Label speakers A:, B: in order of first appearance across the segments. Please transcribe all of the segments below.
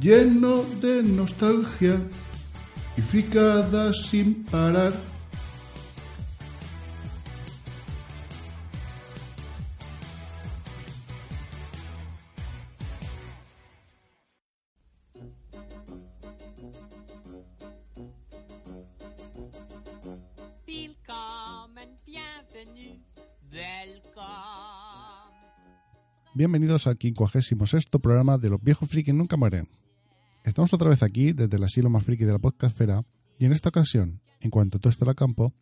A: lleno de nostalgia y fricadas sin parar.
B: Willkommen, bienvenue, welcome.
C: Bienvenidos al 56 programa de Los viejos frikis nunca mueren. Estamos otra vez aquí desde el asilo más friki de la podcastfera y en esta ocasión, en cuanto todo esto a campo,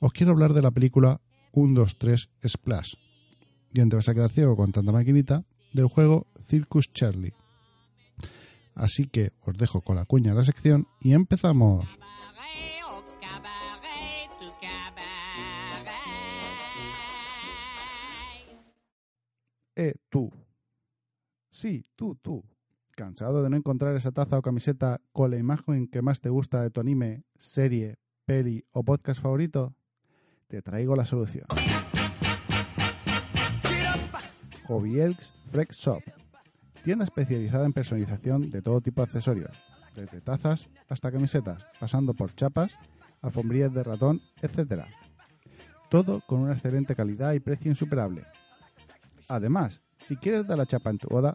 C: os quiero hablar de la película 1, 2, 3 Splash. Bien te vas a quedar ciego con tanta maquinita del juego Circus Charlie. Así que os dejo con la cuña de la sección y empezamos. Eh, tú. Sí, tú, tú. ¿Cansado de no encontrar esa taza o camiseta con la imagen que más te gusta de tu anime, serie, peli o podcast favorito? Te traigo la solución. Hobby Elks Frex Shop. Tienda especializada en personalización de todo tipo de accesorios, desde tazas hasta camisetas, pasando por chapas, alfombrillas de ratón, etc. Todo con una excelente calidad y precio insuperable. Además, si quieres dar la chapa en tu boda,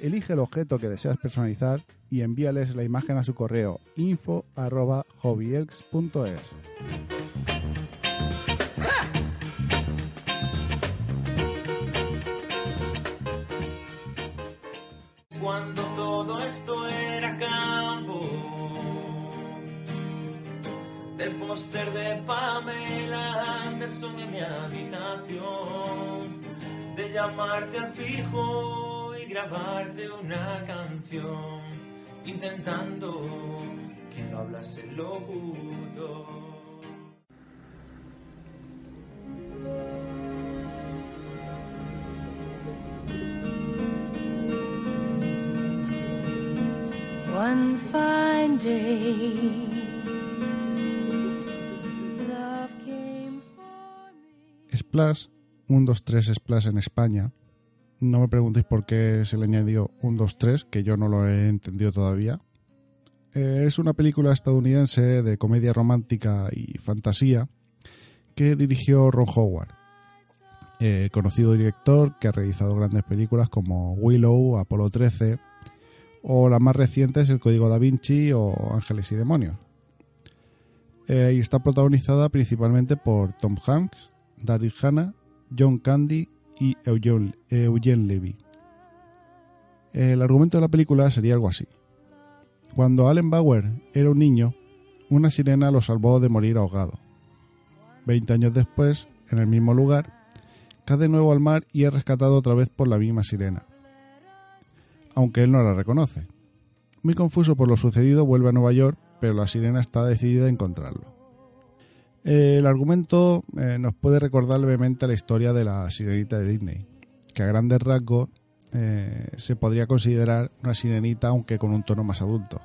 C: elige el objeto que deseas personalizar y envíales la imagen a su correo info@hobbyelks.es.
D: cuando todo esto era campo. Del póster de Pamela Anderson en mi habitación. De llamarte al fijo grabarte una canción. Intentando que no hablase el locutor.
E: One fine day, love came for me.
C: Splash, 1, 2, 3 Splash en España. No me preguntéis por qué se le añadió 1, 2, 3, que yo no lo he entendido todavía. Eh, es una película estadounidense de comedia romántica y fantasía que dirigió Ron Howard, eh, conocido director que ha realizado grandes películas como Willow, Apolo 13 o las más recientes El Código da Vinci o Ángeles y Demonios. Eh, y está protagonizada principalmente por Tom Hanks, Daryl Hannah, John Candy y Eugene, Levy. El argumento de la película sería algo así. Cuando Allen Bauer era un niño, una sirena lo salvó de morir ahogado. Veinte años después, en el mismo lugar, cae de nuevo al mar y es rescatado otra vez por la misma sirena. Aunque él no la reconoce. Muy confuso por lo sucedido, vuelve a Nueva York, pero la sirena está decidida a encontrarlo. El argumento eh, nos puede recordar levemente la historia de la sirenita de Disney, que a grandes rasgos eh, se podría considerar una sirenita aunque con un tono más adulto.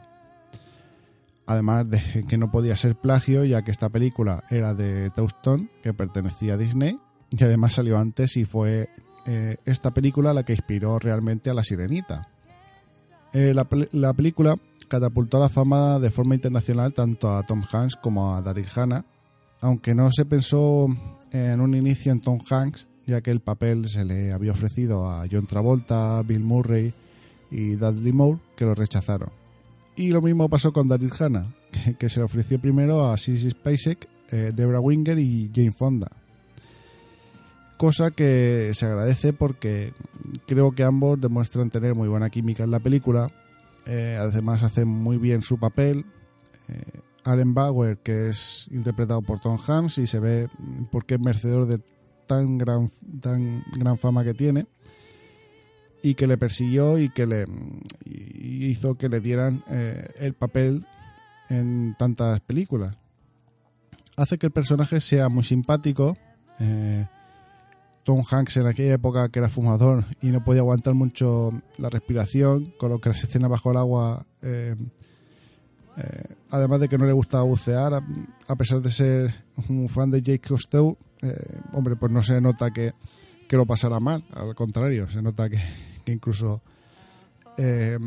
C: Además de que no podía ser plagio ya que esta película era de Touchstone que pertenecía a Disney y además salió antes y fue eh, esta película la que inspiró realmente a la sirenita. Eh, la, la película catapultó la fama de forma internacional tanto a Tom Hanks como a Daryl Hannah, aunque no se pensó en un inicio en Tom Hanks, ya que el papel se le había ofrecido a John Travolta, Bill Murray y Dudley Moore, que lo rechazaron. Y lo mismo pasó con Daryl Hannah, que, se le ofreció primero a Sissy Spacek, eh, Deborah Winger y Jane Fonda. Cosa que se agradece porque creo que ambos demuestran tener muy buena química en la película. Eh, además hacen muy bien su papel. Eh, Allen Bauer, que es interpretado por Tom Hanks y se ve por qué es merecedor de tan gran, tan gran fama que tiene y que le persiguió y que le hizo que le dieran eh, el papel en tantas películas. Hace que el personaje sea muy simpático. eh, Tom Hanks en aquella época que era fumador y no podía aguantar mucho la respiración, con lo que las escenas bajo el agua, eh, eh, además de que no le gustaba bucear, a, pesar de ser un fan de Jake Cousteau, eh, hombre, pues no se nota que, que lo pasara mal, al contrario, se nota que, incluso eh,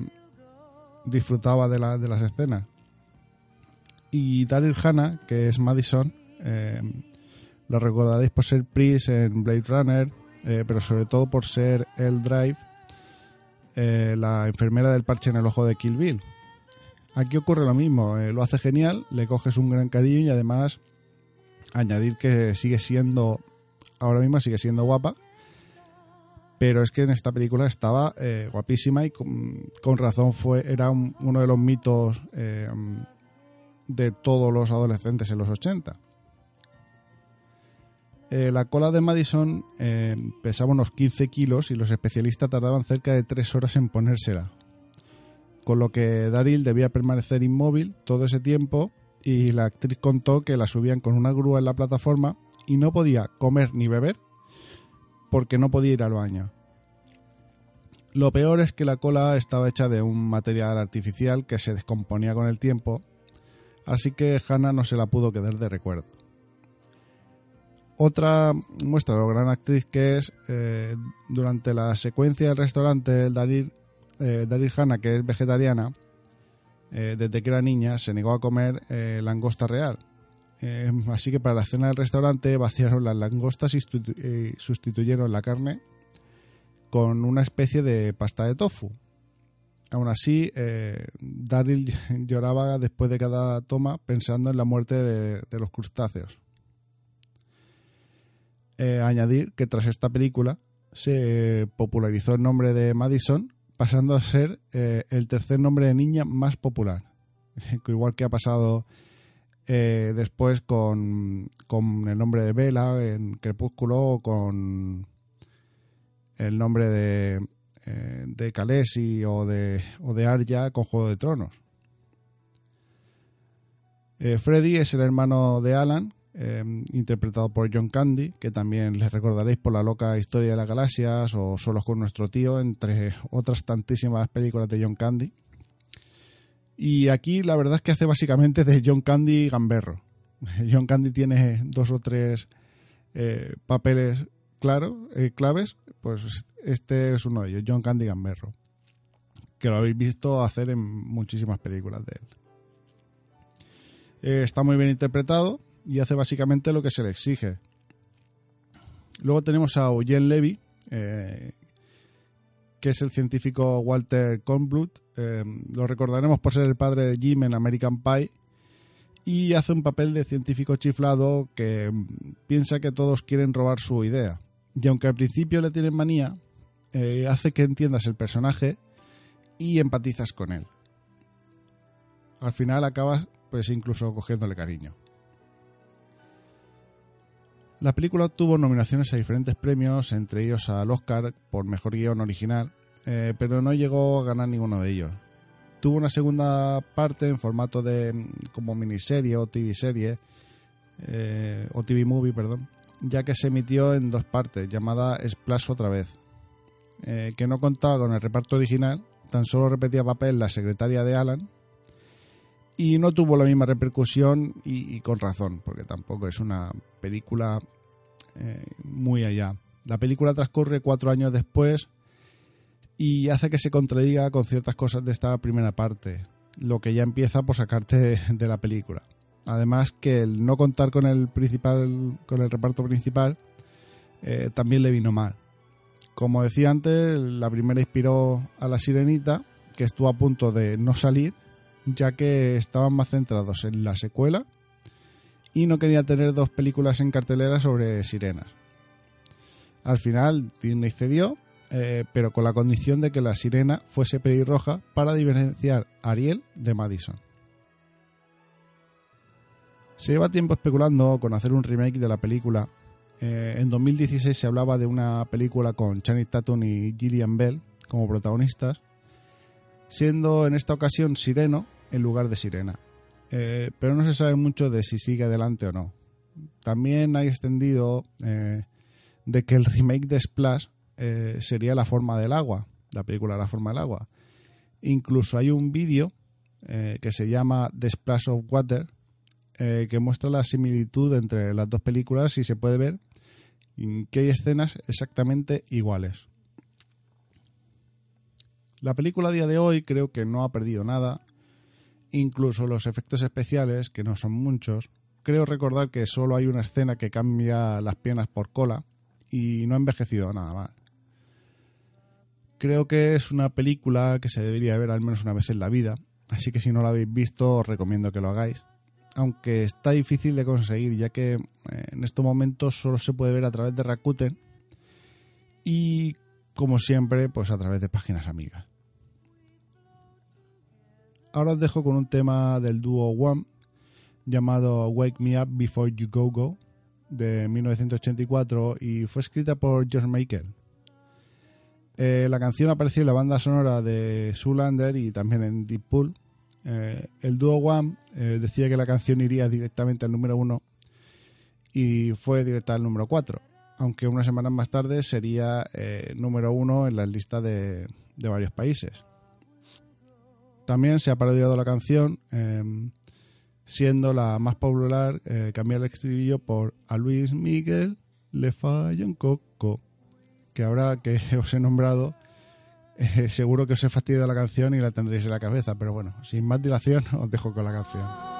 C: disfrutaba de, la- de las escenas. Y Daryl Hannah, que es Madison, lo recordaréis por ser Pris en Blade Runner, pero sobre todo por ser El Drive, la enfermera del parche en el ojo de Kill Bill. Aquí ocurre lo mismo, eh, lo hace genial, le coges un gran cariño y además añadir que sigue siendo, ahora mismo sigue siendo guapa, pero es que en esta película estaba eh, guapísima y con, razón fue era un- uno de los mitos eh, de todos los adolescentes en los 80. Eh, la cola de Madison pesaba unos 15 kilos y los especialistas tardaban cerca de 3 horas en ponérsela. Con lo que Daryl debía permanecer inmóvil todo ese tiempo y la actriz contó que la subían con una grúa en la plataforma y no podía comer ni beber porque no podía ir al baño. Lo peor es que la cola estaba hecha de un material artificial que se descomponía con el tiempo, así que Hannah no se la pudo quedar de recuerdo. Otra muestra de lo gran actriz que es, eh, durante la secuencia del restaurante, Daryl, eh, Daryl Hannah, que es vegetariana, eh, desde que era niña se negó a comer eh, langosta real. Eh, así que para la cena del restaurante vaciaron las langostas y sustitu- sustituyeron la carne con una especie de pasta de tofu. Aún así, Daryl lloraba después de cada toma pensando en la muerte de, de los crustáceos. Añadir que tras esta película se popularizó el nombre de Madison, pasando a ser eh, el tercer nombre de niña más popular. Igual que ha pasado eh, después con, con el nombre de Bella en Crepúsculo o con el nombre de, eh, de Khaleesi o de, o de Arya con Juego de Tronos. Freddy es el hermano de Alan, eh, interpretado por John Candy, que también les recordaréis por la loca historia de las galaxias o Solos con nuestro tío, entre otras tantísimas películas de John Candy. Y aquí la verdad es que hace básicamente de John Candy gamberro. John Candy tiene dos o tres eh, papeles claros, eh, claves, pues este es uno de ellos, John Candy gamberro, que lo habéis visto hacer en muchísimas películas de él. Eh, está muy bien interpretado y hace básicamente lo que se le exige. Luego tenemos a Eugene Levy, eh, que es el científico Walter Kornbluth. Eh, lo recordaremos por ser el padre de Jim en American Pie. Y hace un papel de científico chiflado que piensa que todos quieren robar su idea. Y aunque al principio le tienen manía, eh, hace que entiendas el personaje y empatizas con él. Al final acabas pues incluso cogiéndole cariño. La película obtuvo nominaciones a diferentes premios, entre ellos al Oscar por Mejor Guión Original, eh, pero no llegó a ganar ninguno de ellos. Tuvo una segunda parte en formato de mm, como miniserie o TV serie, eh, o TV movie, perdón, ya que se emitió en dos partes, llamada Splash otra vez. eh, que no contaba con el reparto original, tan solo repetía papel la secretaria de Alan y no tuvo la misma repercusión y, con razón, porque tampoco es una película eh, muy allá. La película transcurre cuatro años después y hace que se contradiga con ciertas cosas de esta primera parte, lo que ya empieza por sacarte de, de la película. Además que el no contar con el principal, con el reparto principal, eh, también le vino mal. Como decía antes, la primera inspiró a la Sirenita, que estuvo a punto de no salir, ya que estaban más centrados en la secuela y no quería tener dos películas en cartelera sobre sirenas. Al final Disney cedió, eh, pero con la condición de que la sirena fuese pelirroja para diferenciar a Ariel de Madison. Se lleva tiempo especulando con hacer un remake de la película. Eh, en 2016 se hablaba de una película con Channing Tatum y Gillian Bell como protagonistas, siendo en esta ocasión Sireno en lugar de Sirena. Eh, pero no se sabe mucho de si sigue adelante o no. También hay extendido eh, de que el remake de Splash eh, sería La forma del agua, la película La forma del agua. Incluso hay un vídeo que se llama The Splash of Water que muestra la similitud entre las dos películas y se puede ver que hay escenas exactamente iguales. La película a día de hoy creo que no ha perdido nada, incluso los efectos especiales, que no son muchos. Creo recordar que solo hay una escena que cambia las piernas por cola y no ha envejecido nada mal. Creo que es una película que se debería ver al menos una vez en la vida, así que si no la habéis visto os recomiendo que lo hagáis. Aunque está difícil de conseguir, ya que eh, en estos momentos solo se puede ver a través de Rakuten y, como siempre, pues a través de páginas amigas. Ahora os dejo con un tema del dúo One llamado Wake Me Up Before You Go Go de 1984 y fue escrita por George Michael. Eh, la canción apareció en la banda sonora de Zoolander y también en Deep Pool. Eh, el dúo One eh, decía que la canción iría directamente al número uno y fue directa al número 4, aunque unas semanas más tarde sería eh, número uno en las listas de varios países. También se ha parodiado la canción, eh, siendo la más popular eh, cambiar el estribillo por a Luis Miguel le falla un coco, que ahora que os he nombrado, eh, seguro que os he fastidiado la canción y la tendréis en la cabeza, pero bueno, sin más dilación os dejo con la canción.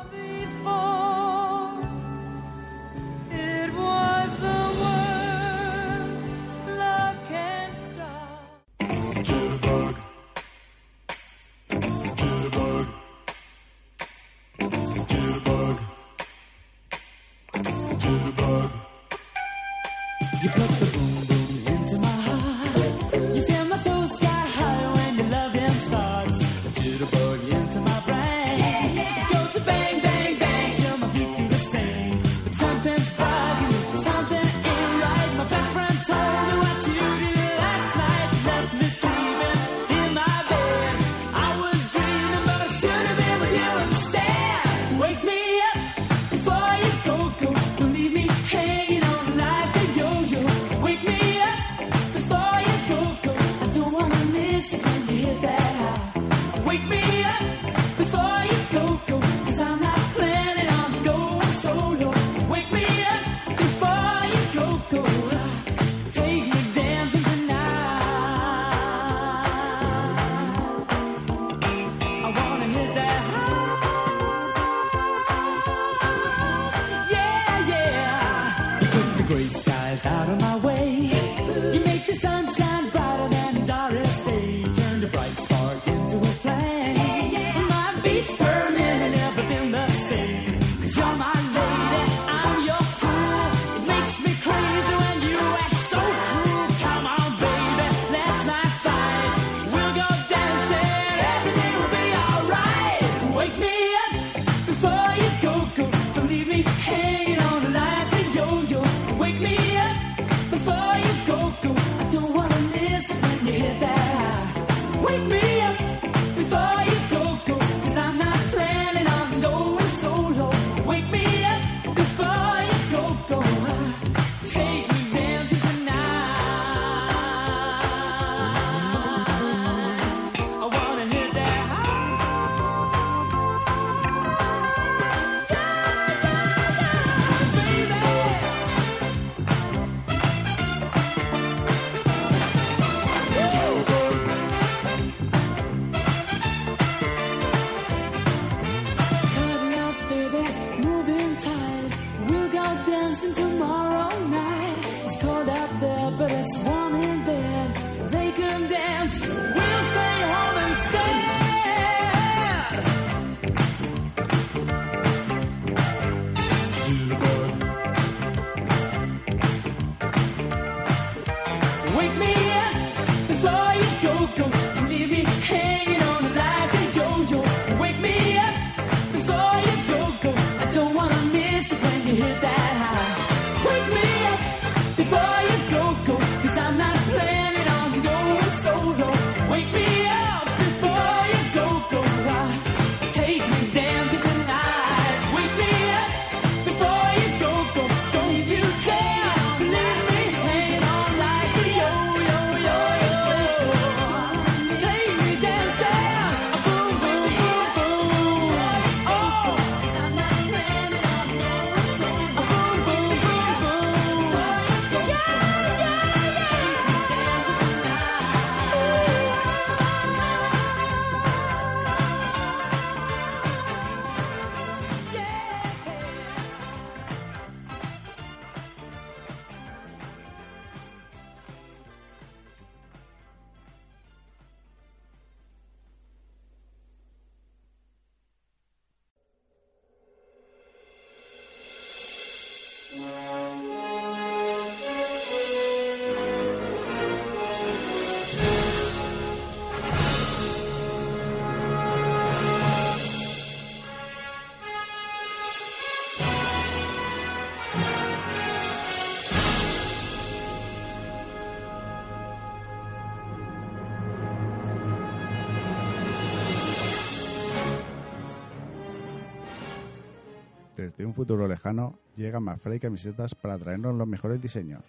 C: Desde un futuro lejano, llega McFly Camisetas para traernos los mejores diseños,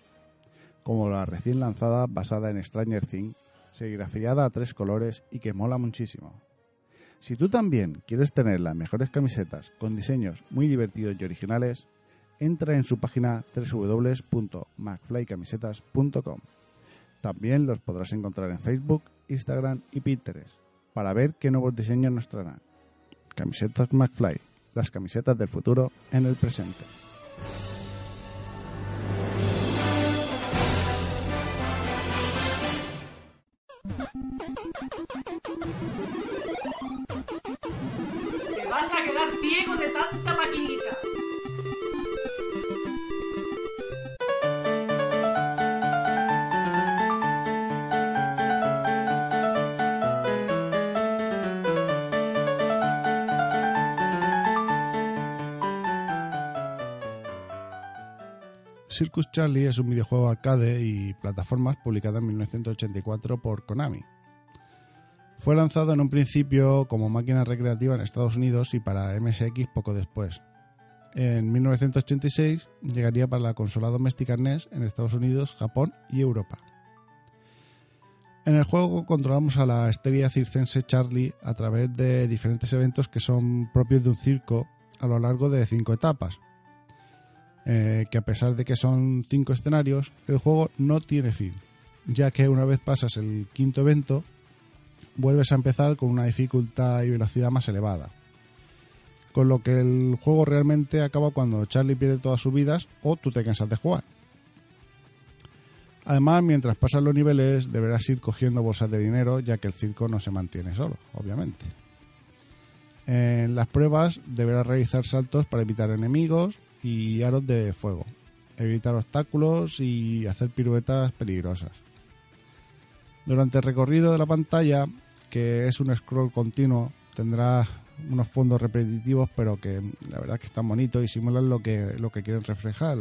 C: como la recién lanzada basada en Stranger Things, serigrafiada a tres colores y que mola muchísimo. Si tú también quieres tener las mejores camisetas con diseños muy divertidos y originales, entra en su página www.macflycamisetas.com. También los podrás encontrar en Facebook, Instagram y Pinterest para ver qué nuevos diseños nos traerán. Camisetas McFly, las camisetas del futuro en el presente. Circus Charlie es un videojuego arcade y plataformas publicado en 1984 por Konami. Fue lanzado en un principio como máquina recreativa en Estados Unidos y para MSX poco después. En 1986 llegaría para la consola doméstica NES en Estados Unidos, Japón y Europa. En el juego controlamos a la estrella circense Charlie a través de diferentes eventos que son propios de un circo a lo largo de cinco etapas, eh, que a pesar de que son cinco escenarios, el juego no tiene fin, ya que una vez pasas el quinto evento, vuelves a empezar con una dificultad y velocidad más elevada. Con lo que el juego realmente acaba cuando Charlie pierde todas sus vidas o tú te cansas de jugar. Además, mientras pasas los niveles, deberás ir cogiendo bolsas de dinero, ya que el circo no se mantiene solo, obviamente. En las pruebas deberás realizar saltos para evitar enemigos y aros de fuego, evitar obstáculos y hacer piruetas peligrosas. Durante el recorrido de la pantalla, que es un scroll continuo, tendrás unos fondos repetitivos, pero que la verdad que están bonitos y simulan lo que, lo que quieren reflejar,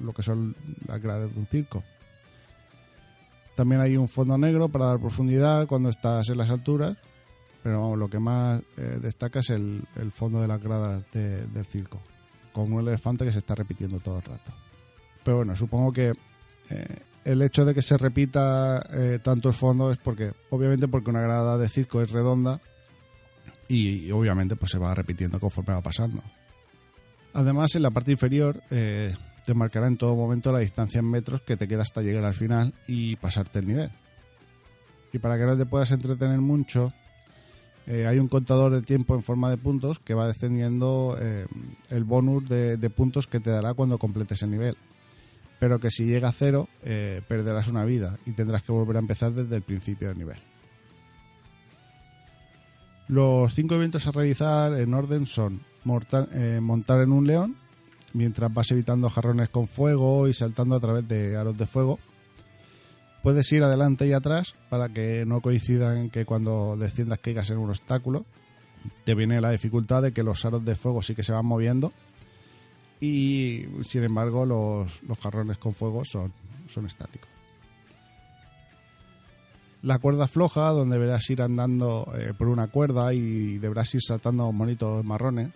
C: lo que son las gradas de un circo. También hay un fondo negro para dar profundidad cuando estás en las alturas, pero vamos, lo que más eh, destaca es el, el fondo de las gradas de- del circo, con un elefante que se está repitiendo todo el rato. Pero bueno, supongo que eh, el hecho de que se repita eh, tanto el fondo es porque, obviamente, porque una grada de circo es redonda y, obviamente pues se va repitiendo conforme va pasando. Además, en la parte inferior eh, te marcará en todo momento la distancia en metros que te queda hasta llegar al final y pasarte el nivel. Y para que no te puedas entretener mucho, eh, hay un contador de tiempo en forma de puntos que va descendiendo eh, el bonus de, puntos que te dará cuando completes el nivel. Pero que si llega a cero, eh, perderás una vida y tendrás que volver a empezar desde el principio del nivel. Los cinco eventos a realizar en orden son montar en un león, mientras vas evitando jarrones con fuego y saltando a través de aros de fuego. Puedes ir adelante y atrás para que no coincidan que cuando desciendas caigas en un obstáculo. Te viene la dificultad de que los aros de fuego sí que se van moviendo y sin embargo los, los jarrones con fuego son, son estáticos. La cuerda floja, donde deberás ir andando eh, por una cuerda y deberás ir saltando monitos marrones,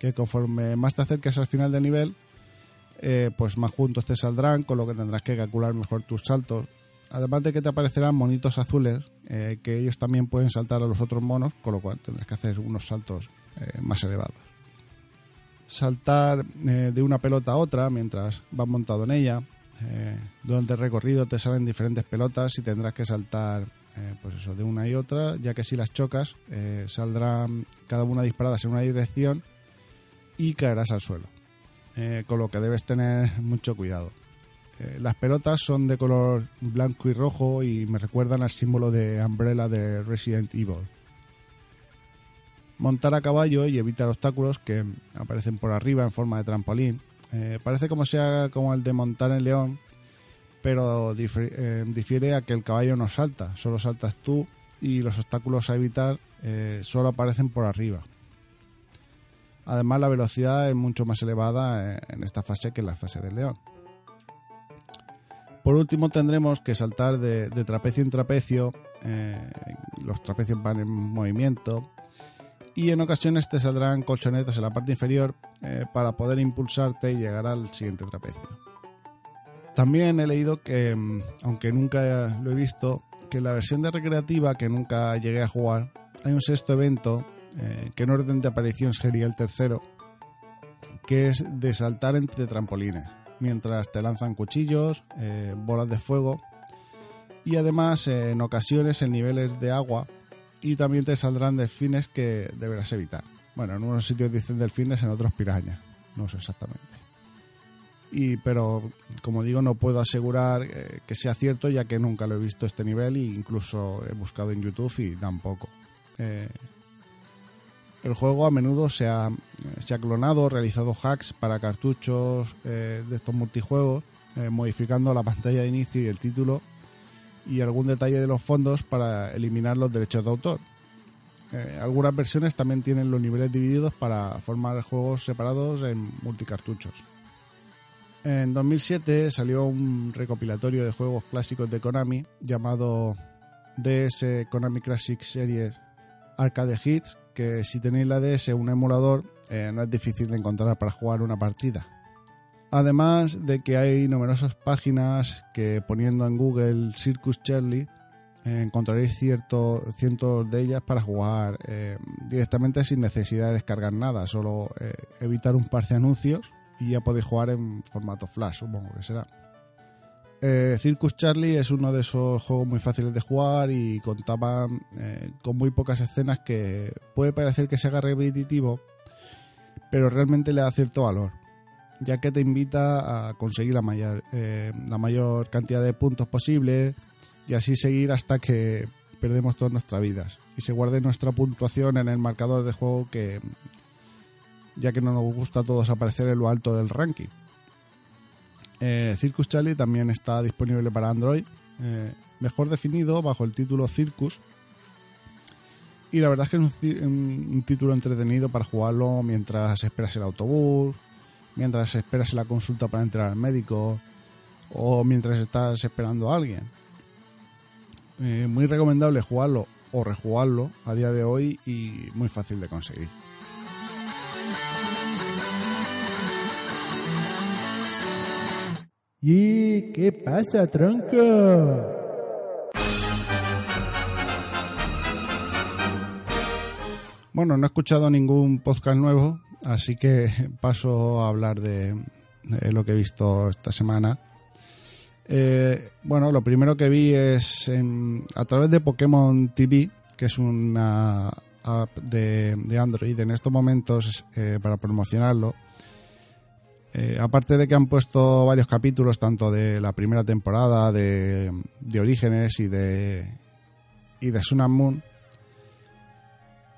C: que conforme más te acerques al final del nivel, eh, pues más juntos te saldrán, con lo que tendrás que calcular mejor tus saltos. Además de que te aparecerán monitos azules, eh, que ellos también pueden saltar a los otros monos, con lo cual tendrás que hacer unos saltos eh, más elevados. Saltar eh, de una pelota a otra mientras vas montado en ella. Durante el recorrido te salen diferentes pelotas y tendrás que saltar pues eso, de una y otra, ya que si las chocas saldrán cada una disparadas en una dirección y caerás al suelo. Con lo que debes tener mucho cuidado. Eh, las pelotas son de color blanco y rojo y me recuerdan al símbolo de Umbrella de Resident Evil. Montar a caballo y evitar obstáculos que aparecen por arriba en forma de trampolín. Eh, parece como sea como el de montar en león, pero difi- eh, difiere a que el caballo no salta, solo saltas tú y los obstáculos a evitar solo aparecen por arriba. Además, la velocidad es mucho más elevada en esta fase que en la fase del león. Por último, tendremos que saltar de, trapecio en trapecio. eh, los trapecios van en movimiento. y en ocasiones te saldrán colchonetas en la parte inferior eh, para poder impulsarte y llegar al siguiente trapecio. También he leído que, mm, aunque nunca lo he visto, que en la versión de recreativa que nunca llegué a jugar, hay un sexto evento eh, que en orden de aparición sería el tercero, que es de saltar entre trampolines, mientras te lanzan cuchillos, eh, bolas de fuego y además eh, en ocasiones en niveles de agua y también te saldrán delfines que deberás evitar. Bueno, en unos sitios dicen delfines, en otros pirañas, no sé exactamente. Y, pero como digo, no puedo asegurar eh, que sea cierto ya que nunca lo he visto este nivel e incluso he buscado en YouTube y tampoco. El juego a menudo se ha, se ha clonado, realizado hacks para cartuchos eh, de estos multijuegos, eh, modificando la pantalla de inicio y el título y algún detalle de los fondos para eliminar los derechos de autor. Eh, algunas versiones también tienen los niveles divididos para formar juegos separados en multicartuchos. En 2007 salió un recopilatorio de juegos clásicos de Konami llamado DS Konami Classic Series Arcade Hits, que si tenéis la DS un emulador eh, no es difícil de encontrar para jugar una partida. Además de que hay numerosas páginas que poniendo en Google Circus Charlie eh, encontraréis cientos de ellas para jugar eh, directamente sin necesidad de descargar nada, solo evitar un par de anuncios y ya podéis jugar en formato flash, supongo que será. Eh, Circus Charlie es uno de esos juegos muy fáciles de jugar y contaba eh, con muy pocas escenas que puede parecer que se haga repetitivo, pero realmente le da cierto valor, ya que te invita a conseguir la mayor, eh, la mayor cantidad de puntos posible y así seguir hasta que perdemos todas nuestras vidas y se guarde nuestra puntuación en el marcador de juego que ya que no nos gusta a todos aparecer en lo alto del ranking. Eh, Circus Charlie también está disponible para Android, eh, mejor definido bajo el título Circus. Y la verdad es que es un, título entretenido para jugarlo mientras esperas el autobús, mientras esperas la consulta para entrar al médico o mientras estás esperando a alguien. Eh, muy recomendable jugarlo o rejugarlo a día de hoy y muy fácil de conseguir.
A: ¿Y qué pasa, tronco?
C: Bueno, no he escuchado ningún podcast nuevo, así que paso a hablar de, lo que he visto esta semana. Eh, bueno, lo primero que vi es a través de Pokémon TV, que es una app de, de Android en estos momentos eh, para promocionarlo. Eh, aparte de que han puesto varios capítulos, tanto de la primera temporada, de, Orígenes y de, y Moon,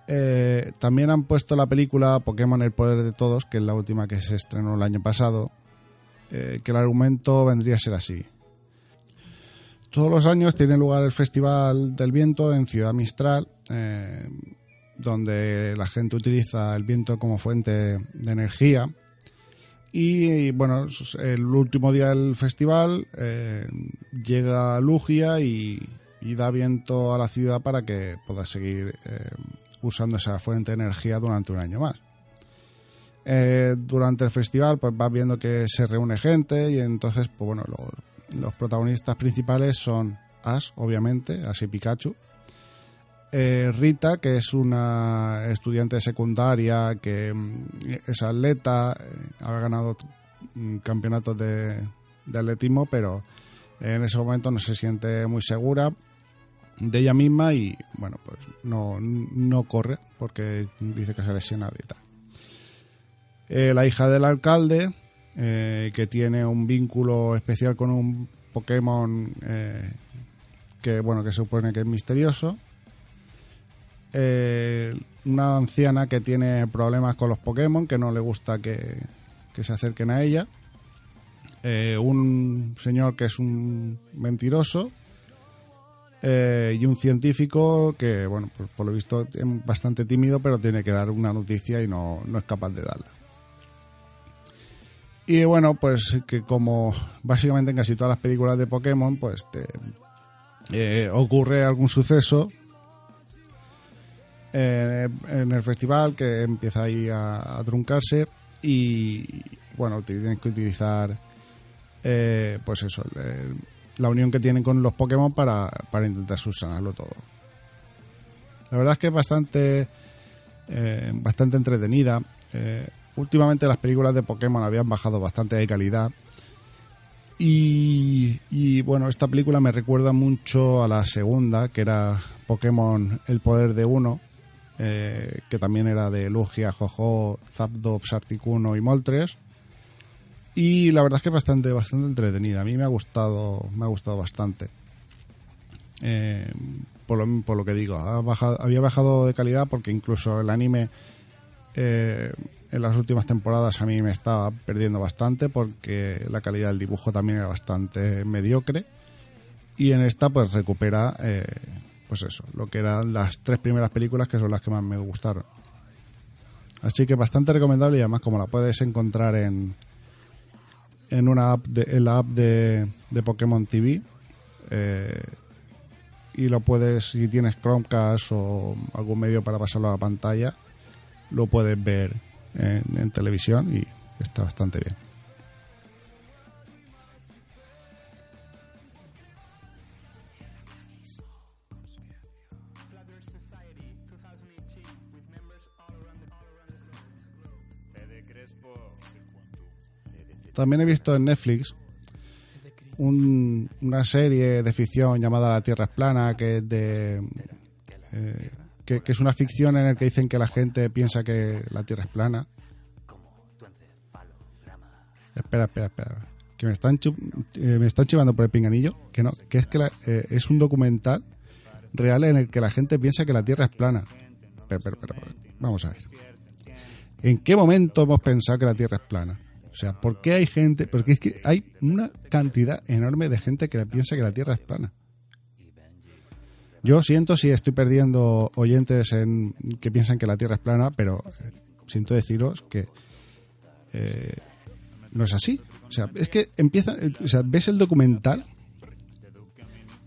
C: eh, también han puesto la película Pokémon El Poder de Todos, que es la última que se estrenó el año pasado, eh, que el argumento vendría a ser así. Todos los años tiene lugar el Festival del Viento en Ciudad Mistral, donde la gente utiliza el viento como fuente de energía. Y, bueno, el último día del festival eh, llega Lugia y, da viento a la ciudad para que pueda seguir eh, usando esa fuente de energía durante un año más. Eh, durante el festival pues vas viendo que se reúne gente y entonces pues bueno los, los protagonistas principales son Ash obviamente Ash y Pikachu eh, Rita que es una estudiante secundaria que mm, es atleta eh, ha ganado mm, campeonatos de, de atletismo pero en ese momento no se siente muy segura de ella misma y bueno pues no, no corre porque dice que se ha lesionado y tal eh, la hija del alcalde, que tiene un vínculo especial con un Pokémon que bueno que supone que es misterioso. Eh, una anciana que tiene problemas con los Pokémon, que no le gusta que, que se acerquen a ella. Eh, un señor que es un mentiroso. Eh, y un científico que, bueno, pues por lo visto es bastante tímido, pero tiene que dar una noticia y no, no es capaz de darla. Y bueno, pues que como básicamente en casi todas las películas de Pokémon, pues te, ocurre algún suceso eh, en el festival que empieza ahí a, truncarse y bueno, tienen que utilizar eh, pues eso, la unión que tienen con los Pokémon para, para intentar subsanarlo todo. La verdad es que es bastante, eh, bastante entretenida. Eh, últimamente las películas de Pokémon habían bajado bastante de calidad. Y, y, bueno, esta película me recuerda mucho a la segunda, que era Pokémon El Poder de Uno, eh, que también era de Lugia, Jojo, Zapdos, Articuno y Moltres. Y la verdad es que es bastante, bastante entretenida. A mí me ha gustado, me ha gustado bastante. Eh, por, lo, por lo que digo, había bajado de calidad porque incluso el anime eh, en las últimas temporadas a mí me estaba perdiendo bastante porque la calidad del dibujo también era bastante mediocre. Y en esta pues recupera eh, pues eso, lo que eran las tres primeras películas que son las que más me gustaron. Así que bastante recomendable y además como la puedes encontrar en, en una app de, en la app de, de Pokémon TV eh, y lo puedes si tienes Chromecast o algún medio para pasarlo a la pantalla lo puedes ver en, en televisión y está bastante bien también he visto en Netflix un- una serie de ficción llamada La Tierra es plana, que es de eh, que, es una ficción en la que dicen que la gente piensa que la Tierra es plana. Espera, espera, espera. Que me están chu- eh, me están chivando por el pinganillo, que no, que es que eh, es un documental real en el que la gente piensa que la Tierra es plana. Pero, pero, pero, vamos a ver. ¿En qué momento hemos pensado que la Tierra es plana? O sea, ¿por qué hay gente? Porque es que hay una cantidad enorme de gente que piensa que la Tierra es plana. Yo siento si estoy perdiendo oyentes en que piensan que la Tierra es plana, pero eh, siento deciros que eh, no es así. O sea, es que empiezan, eh, o sea, ves el documental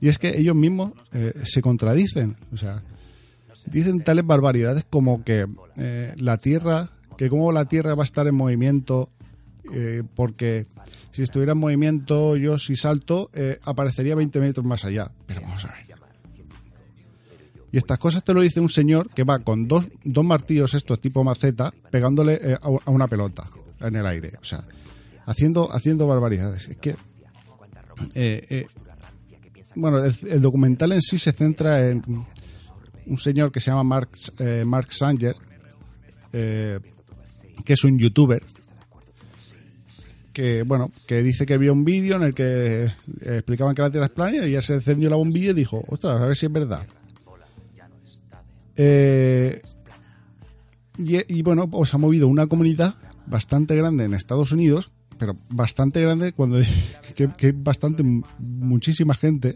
C: y es que ellos mismos se contradicen. O sea, dicen tales barbaridades como que la Tierra, que como la Tierra va a estar en movimiento, eh, porque si estuviera en movimiento, yo si salto, eh, aparecería 20 metros más allá. Pero vamos a ver. Y estas cosas te lo dice un señor que va con dos, dos martillos estos tipo maceta pegándole eh, a, una pelota en el aire. O sea, haciendo, haciendo barbaridades. Es que... eh, bueno, el, el documental en sí se centra en un señor que se llama Mark, Mark Sanger, que es un youtuber, que bueno, que dice que vio un vídeo en el que eh, explicaban que la Tierra es plana y ya se encendió la bombilla y dijo, ostras, a ver si es verdad. Eh, y, y, bueno, pues ha movido una comunidad bastante grande en Estados Unidos, pero bastante grande cuando que, que bastante muchísima gente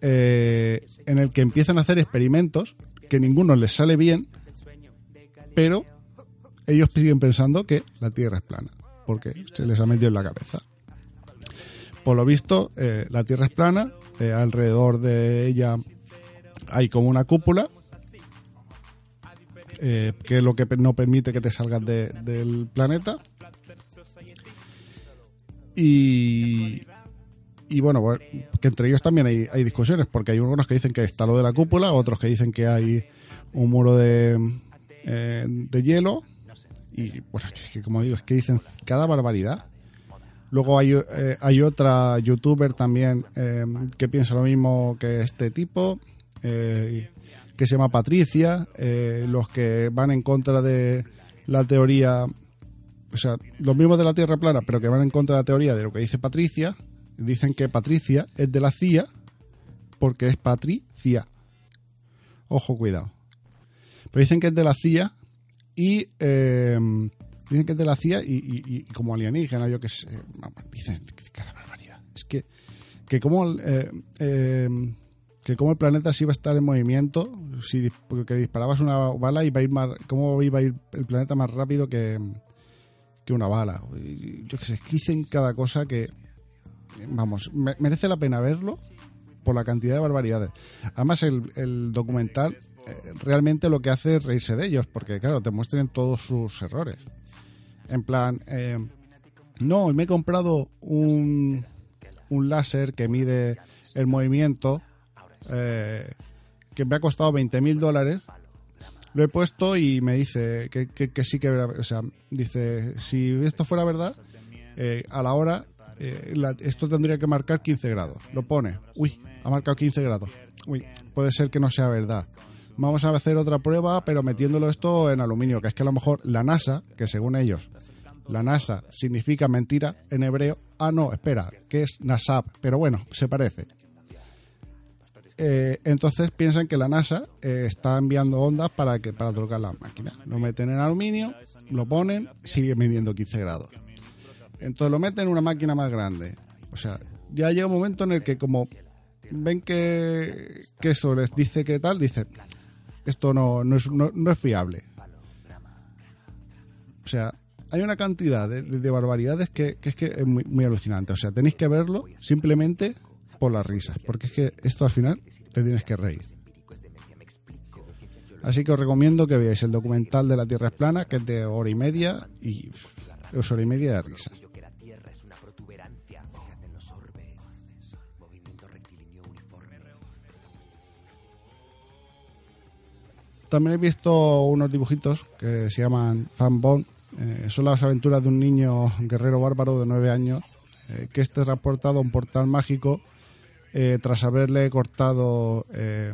C: eh, en el que empiezan a hacer experimentos que ninguno les sale bien, pero ellos siguen pensando que la Tierra es plana, porque se les ha metido en la cabeza. Por lo visto, eh, la Tierra es plana, eh, alrededor de ella hay como una cúpula, eh, que es lo que no permite que te salgas de, del planeta. Y, bueno, bueno, que entre ellos también hay, hay, discusiones, porque hay unos que dicen que está lo de la cúpula, otros que dicen que hay un muro de, de hielo. Y bueno, que, que como digo, es que dicen cada barbaridad. Luego hay, eh, hay otra youtuber también eh, que piensa lo mismo que este tipo, eh, que se llama Patricia. los que van en contra de la teoría, o sea, los mismos de la Tierra plana, pero que van en contra de la teoría de lo que dice Patricia, dicen que Patricia es de la CIA porque es Patricia. Ojo, cuidado. Pero dicen que es de la CIA y eh, dicen que es de la CIA y, como alienígena, yo que sé. Dicen cada barbaridad. Es que, que como eh, eh, que como el planeta sí va a estar en movimiento, si porque disparabas una bala va a ir más, cómo iba a ir el planeta más rápido que, que una bala. Yo que sé, dicen cada cosa que vamos, merece la pena verlo por la cantidad de barbaridades. Además, el, documental realmente lo que hace es reírse de ellos, porque claro, te muestran todos sus errores. En plan, eh, no, me he comprado un, un láser que mide el movimiento, eh, que me ha costado 20 mil dólares. Lo he puesto y me dice que, que- que sí que, o sea, dice, si esto fuera verdad, eh, a la hora, eh, la- esto tendría que marcar 15 grados. Lo pone, uy, ha marcado 15 grados. Uy, puede ser que no sea verdad. Vamos a hacer otra prueba, pero metiéndolo esto en aluminio, que es que a lo mejor la NASA, que según ellos, la NASA significa mentira en hebreo. Ah, no, espera, que es Nasab, pero bueno, se parece. Eh, entonces piensan que la NASA eh, está enviando ondas para que para tocar las máquinas. Lo meten en aluminio, lo ponen, sigue midiendo 15 grados. Entonces lo meten en una máquina más grande. O sea, ya llega un momento en el que como ven que, que eso les dice que tal, dicen, esto no, no, es, no, no es fiable. O sea, hay una cantidad de, de- de barbaridades que, que es que es muy, muy alucinante. O sea, tenéis que verlo simplemente por las risas, porque es que esto al final te tienes que reír. Así que os recomiendo que veáis el documental de la Tierra es plana, que es de hora y media, y es hora y media de risas. También he visto unos dibujitos que se llaman Fanbone. Eh, son las aventuras de un niño guerrero bárbaro de 9 años eh, que es transportado a un portal mágico eh, tras haberle cortado eh,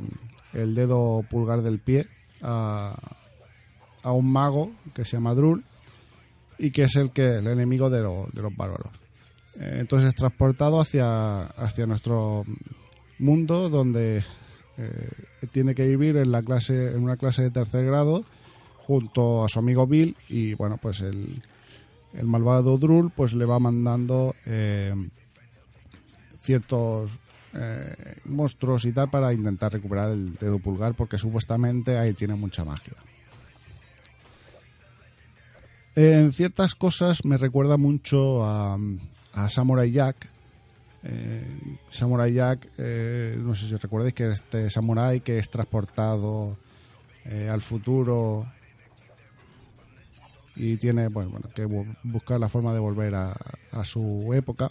C: el dedo pulgar del pie a, un mago que se llama Drul y que es el que el enemigo de, lo- de los bárbaros. Entonces es transportado hacia, hacia nuestro mundo donde eh, tiene que vivir en la clase en una clase de tercer grado junto a su amigo Bill y bueno pues el, el malvado Drul pues le va mandando eh, ciertos eh, monstruos y tal para intentar recuperar el dedo pulgar porque supuestamente ahí tiene mucha magia. En ciertas cosas me recuerda mucho a, a Samurai Jack. Eh, Samurai Jack, eh, no sé si os recordáis que es este samurai que es transportado eh, al futuro y tiene bueno, que bu- buscar la forma de volver a, a su época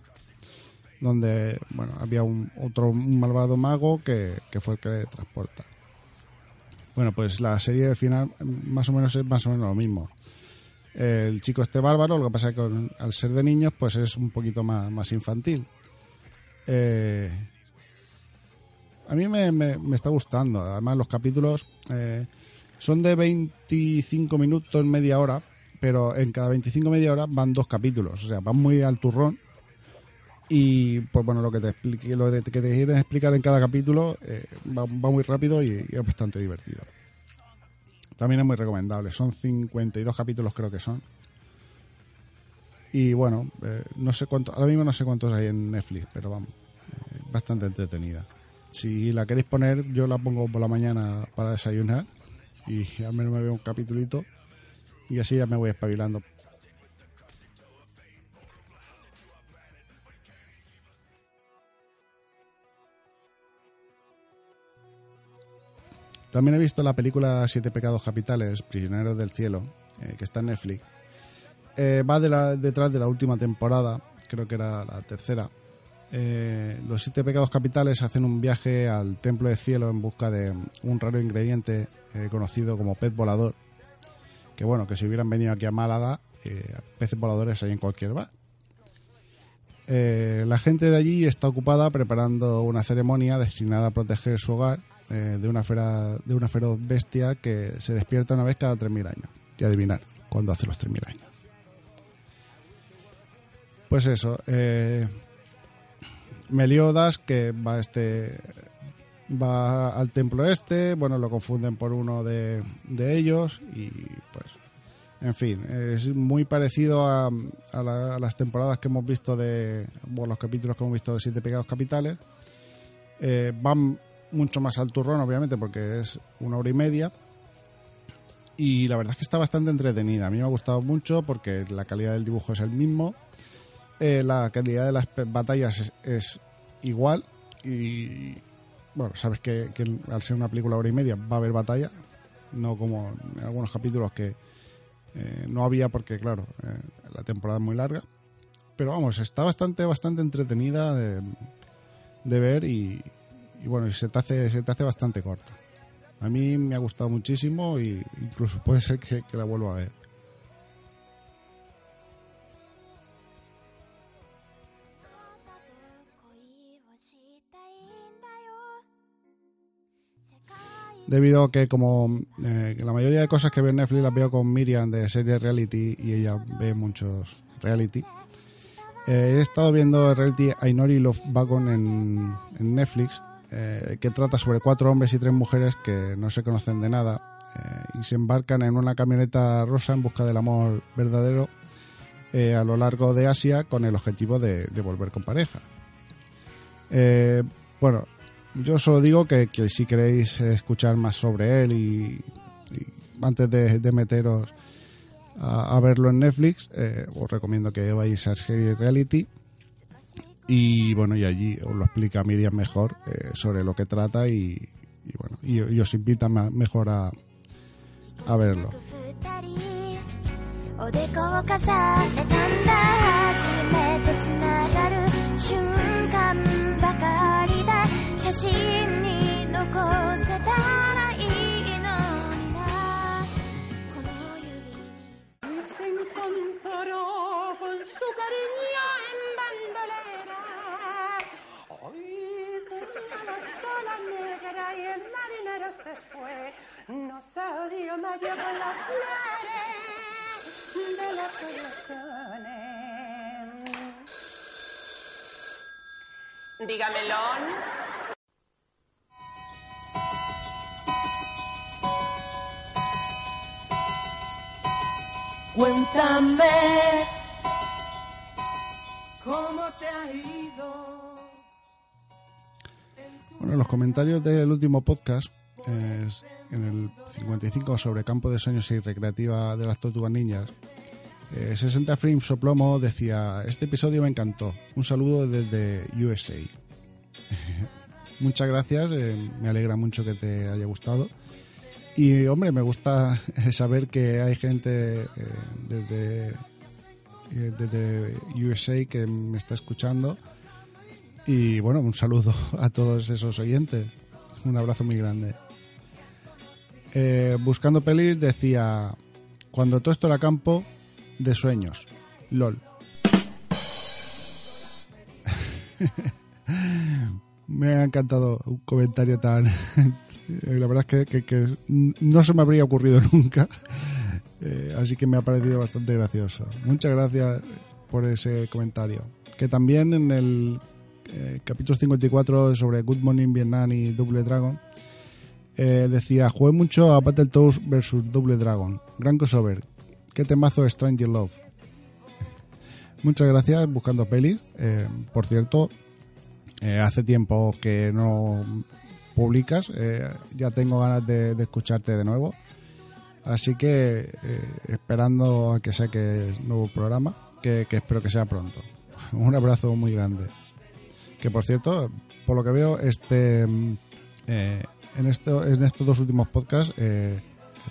C: donde bueno había un otro un malvado mago que, fue el que le transporta. Bueno pues la serie al final más o menos es más o menos lo mismo. El chico este bárbaro lo que pasa es que al ser de niños pues es un poquito más infantil Eh, a mí me, está gustando. Además los capítulos eh, son de 25 minutos media hora pero en cada 25 media hora van dos capítulos. O sea van muy al turrón. Y pues bueno lo que te explique, lo que te quieren explicar en cada capítulo eh, va, muy rápido y, y es bastante divertido. También es muy recomendable. Son 52 capítulos creo que son y bueno eh, no sé cuánto ahora mismo no sé cuántos hay en Netflix pero vamos eh, bastante entretenida si la queréis poner yo la pongo por la mañana para desayunar y al menos me veo un capitulito y así ya me voy espabilando También he visto la película Siete Pecados Capitales, Prisioneros del Cielo, eh, que está en Netflix. Eh, va de detrás de la última temporada, creo que era la tercera. Eh, los Siete Pecados Capitales hacen un viaje al Templo del Cielo en busca de un raro ingrediente eh, conocido como pez volador. Que bueno, que si hubieran venido aquí a Málaga, peces voladores hay en cualquier bar. La gente de allí está ocupada preparando una ceremonia destinada a proteger su hogar de, una fera, de una feroz bestia que se despierta una vez cada 3.000 años. Y adivinar cuándo hace los 3.000 años. Pues eso. Eh, Meliodas, que va este va al templo este, bueno, lo confunden por uno de, de ellos y pues, en fin, es muy parecido a, a la- a las temporadas que hemos visto de, bueno, los capítulos que hemos visto de Siete Pecados Capitales. Eh, van mucho más al turrón, obviamente, porque es una hora y media. Y la verdad es que está bastante entretenida. A mí me ha gustado mucho porque la calidad del dibujo es el mismo. Eh, la calidad de las batallas es, es igual. Y, bueno, sabes que, al ser una película hora y media va a haber batalla, no como en algunos capítulos que eh, no había porque, claro, eh, la temporada es muy larga. Pero vamos, está bastante, bastante entretenida de, ver y, y bueno, se te hace, se te hace bastante corta. A mí me ha gustado muchísimo y incluso puede ser que la vuelva a ver. Debido a que como eh, la mayoría de cosas que veo en Netflix las veo con Miriam de serie reality y ella ve muchos reality. Eh, he estado viendo el reality Ainori Love Wagon en, en Netflix eh, que trata sobre cuatro hombres y tres mujeres que no se conocen de nada y se embarcan en una camioneta rosa en busca del amor verdadero a lo largo de Asia con el objetivo de, volver con pareja. Bueno, yo solo digo que, que si queréis escuchar más sobre él y, antes de, meteros a, verlo en Netflix, eh, os recomiendo que vayáis a serie reality y bueno, y allí os lo explica Miriam mejor eh, sobre lo que trata y, y bueno, y, y os invita mejor a, a verlo.
F: 真に残せたらいいのになこの指に
G: Se encontró con su cariño en bandolera. Hoy tenía la sola negra y el marinero se fue. No se dio medio con las flores de las ilusiones. Dígamelo.
H: Cuéntame cómo te ha ido.
C: Bueno, los comentarios del último podcast, eh, en el 55 sobre campo de sueños y recreativa de las tortugas niñas, eh, 60 frames soplomo decía, este episodio me encantó, un saludo desde USA. Muchas gracias, eh, me alegra mucho que te haya gustado. Y hombre, me gusta saber que hay gente eh, desde, eh, desde USA que me está escuchando. Y bueno, un saludo a todos esos oyentes. Un abrazo muy grande. Eh, buscando pelis decía, cuando todo esto era campo de sueños. LOL. me ha encantado un comentario tan... La verdad es que, no se me habría ocurrido nunca. Eh, así que me ha parecido bastante gracioso. Muchas gracias por ese comentario. Que también en el eh, capítulo 54 sobre Good Morning Vietnam y Double Dragon eh, decía, jugué mucho a Battletoads vs Double Dragon. Gran crossover. Qué temazo Stranger Love. Muchas gracias buscando pelis. Eh, por cierto, eh, hace tiempo que no publicas. eh, ya tengo ganas de, escucharte de nuevo. Así que eh, esperando a que saque nuevo programa, que, espero que sea pronto. Un abrazo muy grande. Que por cierto, por lo que veo, este eh, en, esto, en estos dos últimos podcasts eh,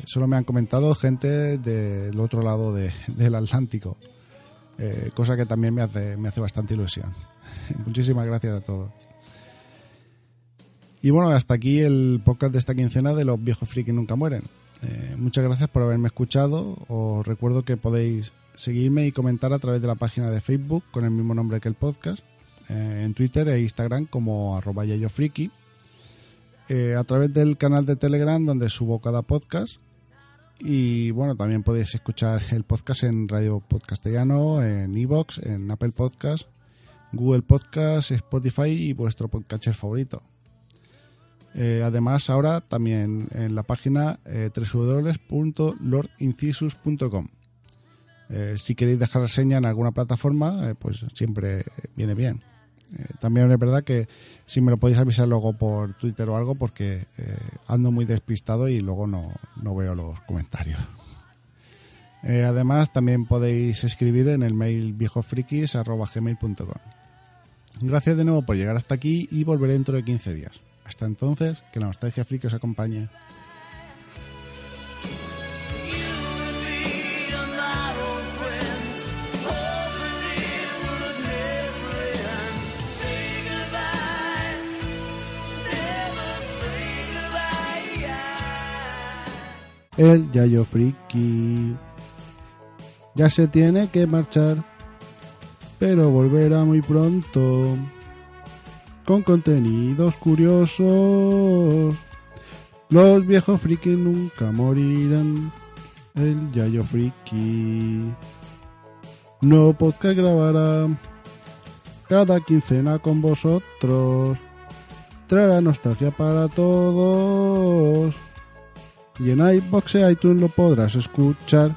C: solo me han comentado gente del otro lado de- del Atlántico. Cosa que también me hace, me hace bastante ilusión. Muchísimas gracias a todos. Y bueno, hasta aquí el podcast de esta quincena de los viejos friki nunca mueren. Eh, muchas gracias por haberme escuchado. Os recuerdo que podéis seguirme y comentar a través de la página de Facebook con el mismo nombre que el podcast, eh, en Twitter e Instagram como arroba yayofriki, eh, a través del canal de Telegram donde subo cada podcast y bueno, también podéis escuchar el podcast en Radio Podcastellano, en Evox, en Apple Podcast, Google Podcast, Spotify y vuestro podcatcher favorito. Eh, además, ahora también en la página eh, www.lordincisus.com. Eh, si queréis dejar reseña en alguna plataforma, eh, pues siempre viene bien. Eh, también es verdad que si me lo podéis avisar luego por Twitter o algo, porque ando muy despistado y luego no, no veo los comentarios. Además, también podéis escribir en el mail viejofrikis.gmail.com. Gracias de nuevo por llegar hasta aquí y volveré dentro de 15 días. Hasta entonces, que la nostalgia friki os acompañe. El Yayo Friki ya se tiene que marchar, pero volverá muy pronto con contenidos curiosos. Los viejos friki nunca morirán. El Yayo Friki. No podcast grabará cada quincena con vosotros. Traerá nostalgia para todos. Y en iBox e iTunes lo podrás escuchar